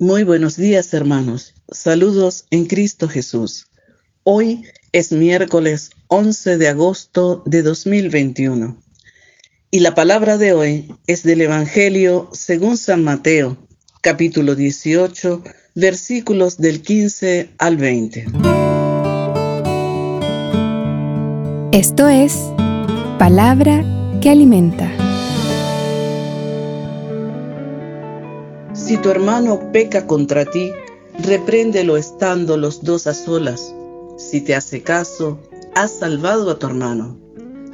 Muy buenos días hermanos, saludos en Cristo Jesús. Hoy es miércoles 11 de agosto de 2021 y la palabra de hoy es del Evangelio según San Mateo, capítulo 18, versículos del 15 al 20. Esto es palabra que alimenta. Si tu hermano peca contra ti, repréndelo estando los dos a solas. Si te hace caso, has salvado a tu hermano.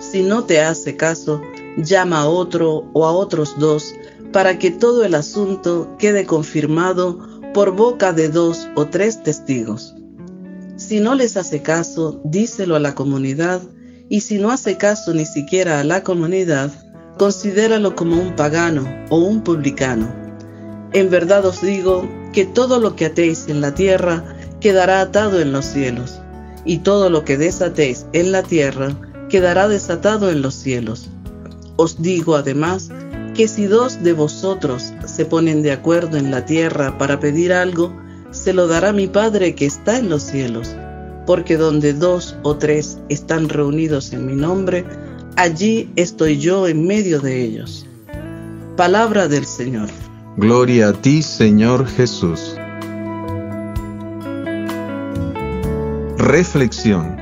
Si no te hace caso, llama a otro o a otros dos para que todo el asunto quede confirmado por boca de dos o tres testigos. Si no les hace caso, díselo a la comunidad, y si no hace caso ni siquiera a la comunidad, considéralo como un pagano o un publicano en verdad os digo que todo lo que atéis en la tierra quedará atado en los cielos, y todo lo que desatéis en la tierra quedará desatado en los cielos. Os digo además que si dos de vosotros se ponen de acuerdo en la tierra para pedir algo, se lo dará mi Padre que está en los cielos, porque donde dos o tres están reunidos en mi nombre, allí estoy yo en medio de ellos. Palabra del Señor. Gloria a ti, Señor Jesús. Reflexión.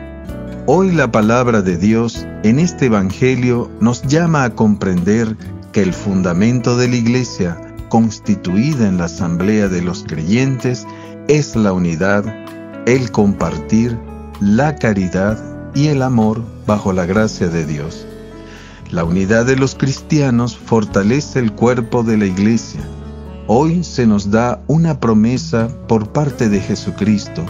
Hoy la palabra de Dios en este Evangelio nos llama a comprender que el fundamento de la Iglesia, constituida en la asamblea de los creyentes, es la unidad, el compartir, la caridad y el amor bajo la gracia de Dios. La unidad de los cristianos fortalece el cuerpo de la Iglesia Hoy se nos da una promesa por parte de Jesucristo,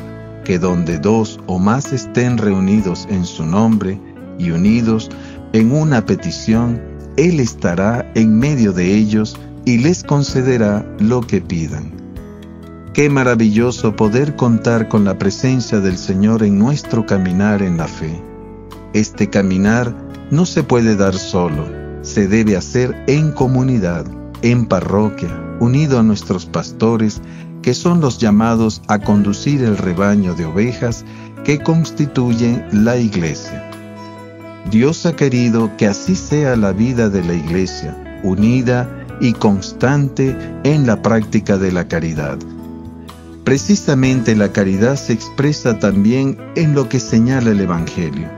que donde dos o más estén reunidos en su nombre y unidos en una petición, Él estará en medio de ellos y les concederá lo que pidan. Qué maravilloso poder contar con la presencia del Señor en nuestro caminar en la fe. Este caminar no se puede dar solo, se debe hacer en comunidad, en parroquia, unido a nuestros pastores, que son los llamados a conducir el rebaño de ovejas que constituyen la iglesia. Dios ha querido que así sea la vida de la iglesia, unida y constante en la práctica de la caridad. Precisamente la caridad se expresa también en lo que señala el Evangelio.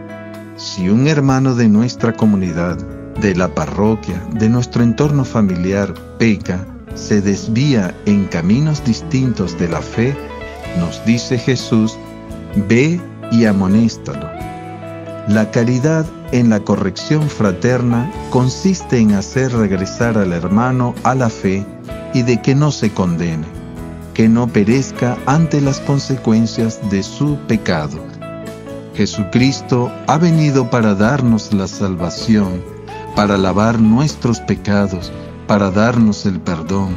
Si un hermano de nuestra comunidad, de la parroquia, de nuestro entorno familiar peca, se desvía en caminos distintos de la fe, nos dice Jesús, ve y amonéstalo. La caridad en la corrección fraterna consiste en hacer regresar al hermano a la fe y de que no se condene, que no perezca ante las consecuencias de su pecado. Jesucristo ha venido para darnos la salvación, para lavar nuestros pecados, para darnos el perdón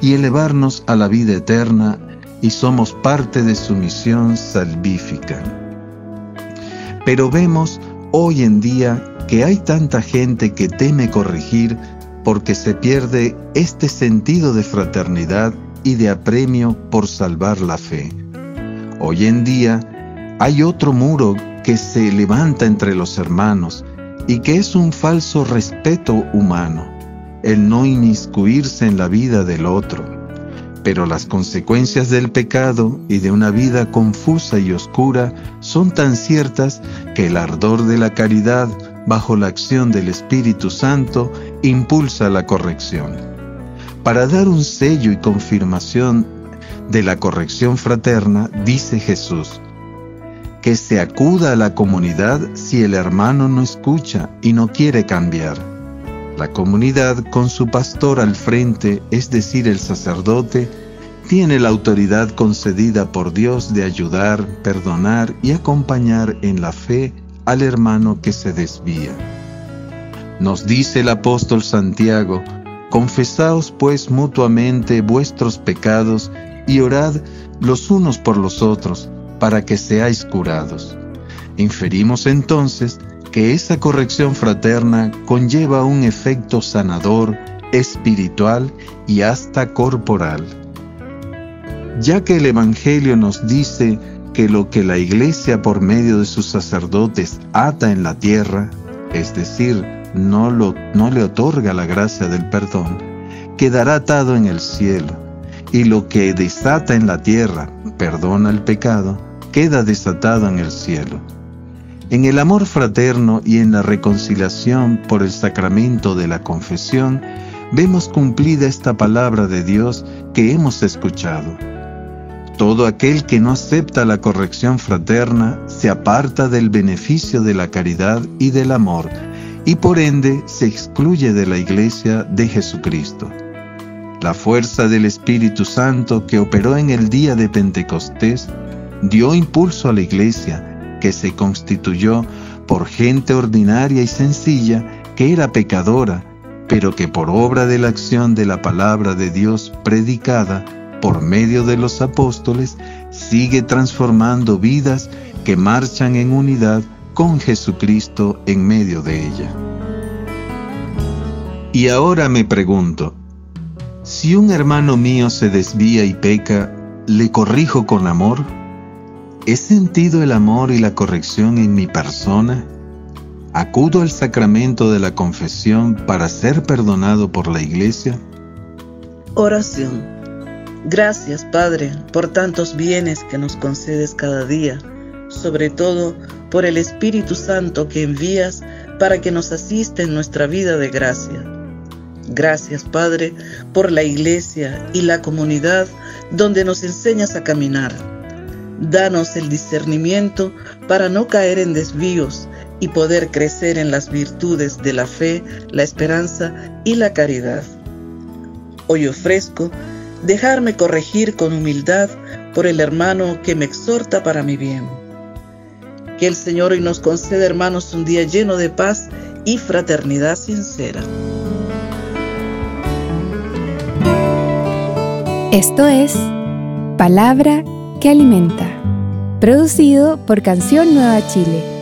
y elevarnos a la vida eterna y somos parte de su misión salvífica. Pero vemos hoy en día que hay tanta gente que teme corregir porque se pierde este sentido de fraternidad y de apremio por salvar la fe. Hoy en día hay otro muro que se levanta entre los hermanos y que es un falso respeto humano el no inmiscuirse en la vida del otro. Pero las consecuencias del pecado y de una vida confusa y oscura son tan ciertas que el ardor de la caridad bajo la acción del Espíritu Santo impulsa la corrección. Para dar un sello y confirmación de la corrección fraterna, dice Jesús, que se acuda a la comunidad si el hermano no escucha y no quiere cambiar la comunidad, con su pastor al frente, es decir, el sacerdote, tiene la autoridad concedida por Dios de ayudar, perdonar y acompañar en la fe al hermano que se desvía. Nos dice el apóstol Santiago, Confesaos pues mutuamente vuestros pecados y orad los unos por los otros, para que seáis curados. Inferimos entonces que esa corrección fraterna conlleva un efecto sanador, espiritual y hasta corporal. ya que el Evangelio nos dice que lo que la Iglesia por medio de sus sacerdotes ata en la tierra, es decir, no, no le otorga la gracia del perdón, quedará atado en el cielo, y lo que desata en la tierra, perdona el pecado, queda desatado en el cielo. En el amor fraterno y en la reconciliación por el sacramento de la confesión, vemos cumplida esta palabra de Dios que hemos escuchado. Todo aquel que no acepta la corrección fraterna se aparta del beneficio de la caridad y del amor y por ende se excluye de la iglesia de Jesucristo. La fuerza del Espíritu Santo que operó en el día de Pentecostés dio impulso a la iglesia que se constituyó por gente ordinaria y sencilla que era pecadora, pero que por obra de la acción de la palabra de Dios predicada por medio de los apóstoles sigue transformando vidas que marchan en unidad con Jesucristo en medio de ella. Y ahora me pregunto, si un hermano mío se desvía y peca, ¿le corrijo con amor? ¿He sentido el amor y la corrección en mi persona? ¿Acudo al sacramento de la confesión para ser perdonado por la iglesia? Oración. Gracias, Padre, por tantos bienes que nos concedes cada día, sobre todo por el Espíritu Santo que envías para que nos asista en nuestra vida de gracia. Gracias, Padre, por la iglesia y la comunidad donde nos enseñas a caminar. Danos el discernimiento para no caer en desvíos y poder crecer en las virtudes de la fe, la esperanza y la caridad. Hoy ofrezco dejarme corregir con humildad por el hermano que me exhorta para mi bien. Que el Señor hoy nos conceda, hermanos, un día lleno de paz y fraternidad sincera. Esto es Palabra que Alimenta, producido por Canción Nueva Chile